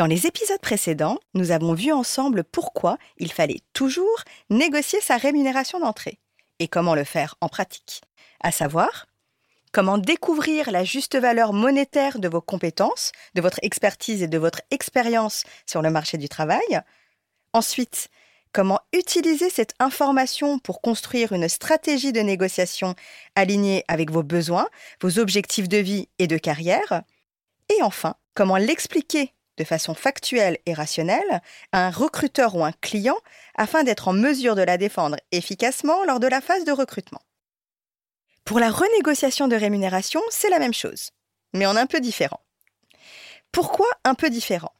Dans les épisodes précédents, nous avons vu ensemble pourquoi il fallait toujours négocier sa rémunération d'entrée et comment le faire en pratique, à savoir comment découvrir la juste valeur monétaire de vos compétences, de votre expertise et de votre expérience sur le marché du travail, ensuite comment utiliser cette information pour construire une stratégie de négociation alignée avec vos besoins, vos objectifs de vie et de carrière, et enfin comment l'expliquer de façon factuelle et rationnelle à un recruteur ou un client afin d'être en mesure de la défendre efficacement lors de la phase de recrutement. Pour la renégociation de rémunération, c'est la même chose, mais en un peu différent. Pourquoi un peu différent?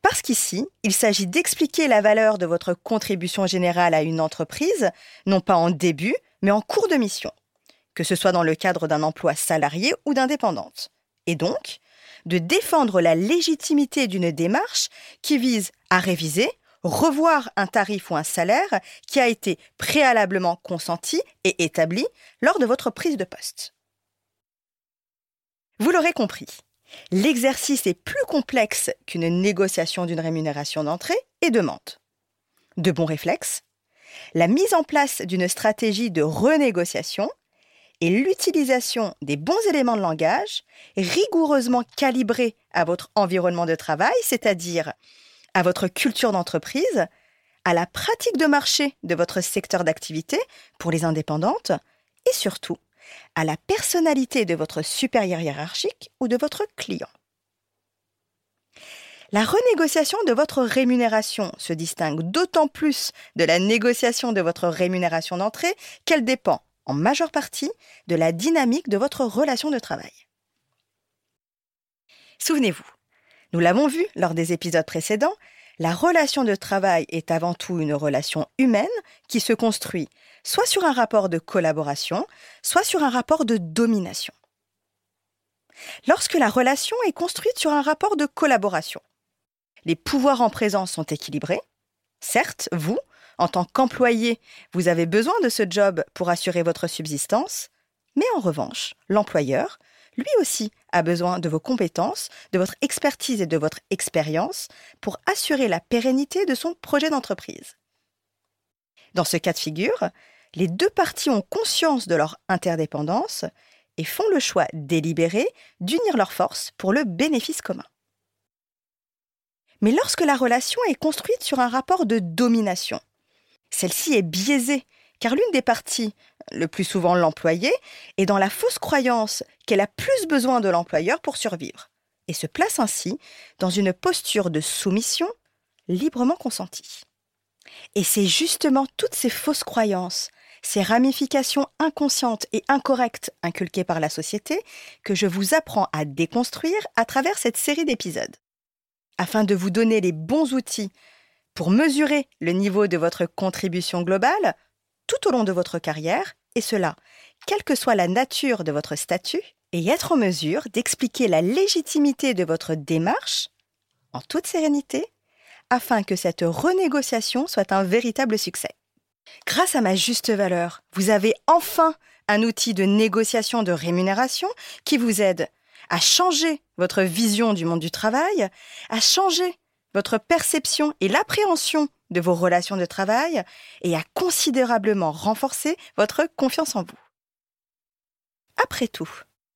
Parce qu'ici, il s'agit d'expliquer la valeur de votre contribution générale à une entreprise, non pas en début, mais en cours de mission, que ce soit dans le cadre d'un emploi salarié ou d'indépendante. Et donc, de défendre la légitimité d'une démarche qui vise à réviser, revoir un tarif ou un salaire qui a été préalablement consenti et établi lors de votre prise de poste. Vous l'aurez compris, l'exercice est plus complexe qu'une négociation d'une rémunération d'entrée et demande. De bons réflexes, la mise en place d'une stratégie de renégociation et l'utilisation des bons éléments de langage rigoureusement calibrés à votre environnement de travail, c'est-à-dire à votre culture d'entreprise, à la pratique de marché de votre secteur d'activité pour les indépendantes et surtout à la personnalité de votre supérieur hiérarchique ou de votre client. La renégociation de votre rémunération se distingue d'autant plus de la négociation de votre rémunération d'entrée qu'elle dépend en majeure partie de la dynamique de votre relation de travail. Souvenez-vous, nous l'avons vu lors des épisodes précédents, la relation de travail est avant tout une relation humaine qui se construit soit sur un rapport de collaboration, soit sur un rapport de domination. Lorsque la relation est construite sur un rapport de collaboration, les pouvoirs en présence sont équilibrés. Certes, vous, en tant qu'employé, vous avez besoin de ce job pour assurer votre subsistance, mais en revanche, l'employeur, lui aussi, a besoin de vos compétences, de votre expertise et de votre expérience pour assurer la pérennité de son projet d'entreprise. Dans ce cas de figure, les deux parties ont conscience de leur interdépendance et font le choix délibéré d'unir leurs forces pour le bénéfice commun. Mais lorsque la relation est construite sur un rapport de domination, celle-ci est biaisée, car l'une des parties, le plus souvent l'employé, est dans la fausse croyance qu'elle a plus besoin de l'employeur pour survivre, et se place ainsi dans une posture de soumission librement consentie. Et c'est justement toutes ces fausses croyances, ces ramifications inconscientes et incorrectes inculquées par la société que je vous apprends à déconstruire à travers cette série d'épisodes. Afin de vous donner les bons outils pour mesurer le niveau de votre contribution globale tout au long de votre carrière, et cela, quelle que soit la nature de votre statut, et être en mesure d'expliquer la légitimité de votre démarche en toute sérénité, afin que cette renégociation soit un véritable succès. Grâce à ma juste valeur, vous avez enfin un outil de négociation de rémunération qui vous aide à changer votre vision du monde du travail, à changer votre perception et l'appréhension de vos relations de travail et à considérablement renforcer votre confiance en vous. Après tout,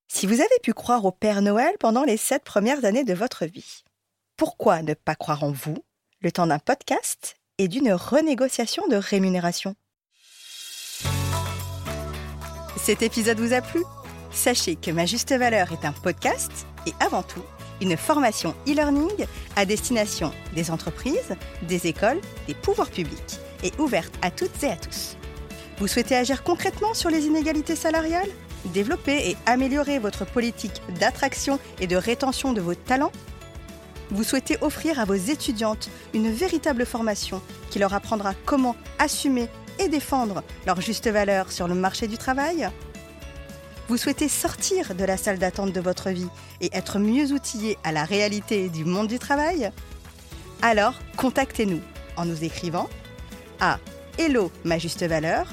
Si vous avez pu croire au Père Noël pendant les sept premières années de votre vie, pourquoi ne pas croire en vous le temps d'un podcast et d'une renégociation de rémunération? Cet épisode vous a plu? Sachez que Ma Juste Valeur est un podcast et avant tout une formation e-learning à destination des entreprises, des écoles, des pouvoirs publics et ouverte à toutes et à tous. Vous souhaitez agir concrètement sur les inégalités salariales Développer et améliorer votre politique d'attraction et de rétention de vos talents? Vous souhaitez offrir à vos étudiantes une véritable formation qui leur apprendra comment assumer et défendre leur juste valeur sur le marché du travail? Vous souhaitez sortir de la salle d'attente de votre vie et être mieux outillé à la réalité du monde du travail? Alors, contactez-nous en nous écrivant à hello ma juste valeur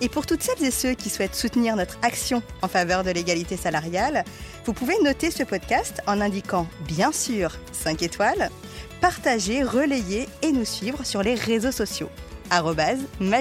et pour toutes celles et ceux qui souhaitent soutenir notre action en faveur de l'égalité salariale, vous pouvez noter ce podcast en indiquant bien sûr 5 étoiles, partager, relayer et nous suivre sur les réseaux sociaux. ma.